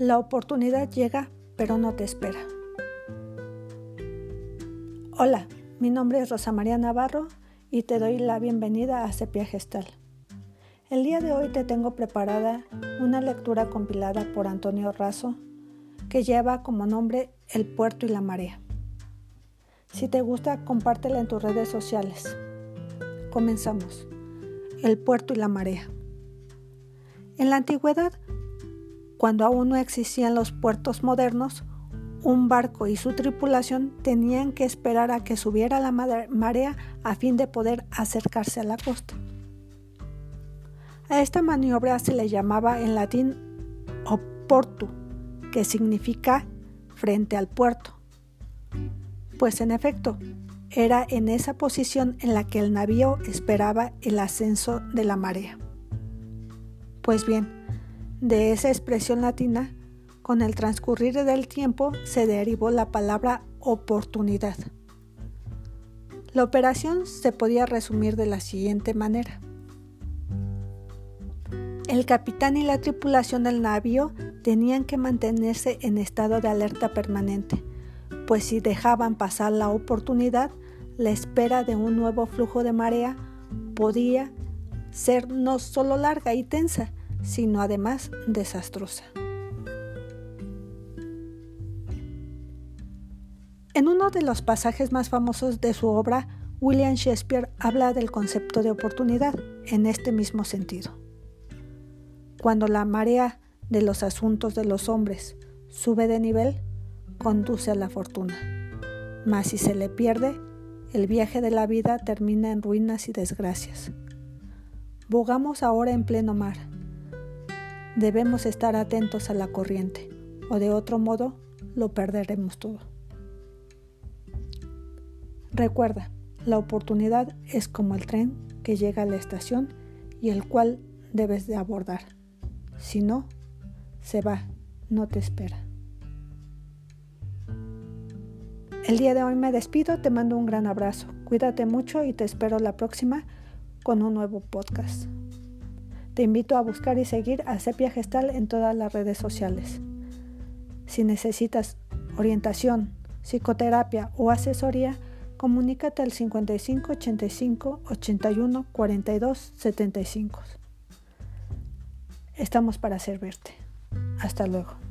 La oportunidad llega, pero no te espera. Hola, mi nombre es Rosa María Navarro y te doy la bienvenida a Sepia Gestal. El día de hoy te tengo preparada una lectura compilada por Antonio Razo que lleva como nombre El puerto y la marea. Si te gusta, compártela en tus redes sociales. Comenzamos. El puerto y la marea. En la antigüedad, cuando aún no existían los puertos modernos, un barco y su tripulación tenían que esperar a que subiera la marea a fin de poder acercarse a la costa. A esta maniobra se le llamaba en latín oportu, que significa frente al puerto. Pues en efecto, era en esa posición en la que el navío esperaba el ascenso de la marea. Pues bien, de esa expresión latina, con el transcurrir del tiempo se derivó la palabra oportunidad. La operación se podía resumir de la siguiente manera. El capitán y la tripulación del navío tenían que mantenerse en estado de alerta permanente, pues si dejaban pasar la oportunidad, la espera de un nuevo flujo de marea podía ser no solo larga y tensa, sino además desastrosa. En uno de los pasajes más famosos de su obra, William Shakespeare habla del concepto de oportunidad en este mismo sentido. Cuando la marea de los asuntos de los hombres sube de nivel, conduce a la fortuna. Mas si se le pierde, el viaje de la vida termina en ruinas y desgracias. Bogamos ahora en pleno mar, debemos estar atentos a la corriente, o de otro modo lo perderemos todo. Recuerda, la oportunidad es como el tren que llega a la estación y el cual debes de abordar. Si no, se va, no te espera. El día de hoy me despido, te mando un gran abrazo. Cuídate mucho y te espero la próxima con un nuevo podcast. Te invito a buscar y seguir a Sepia Gestal en todas las redes sociales. Si necesitas orientación, psicoterapia o asesoría, comunícate al 55 85 81 42 75. Estamos para servirte. Hasta luego.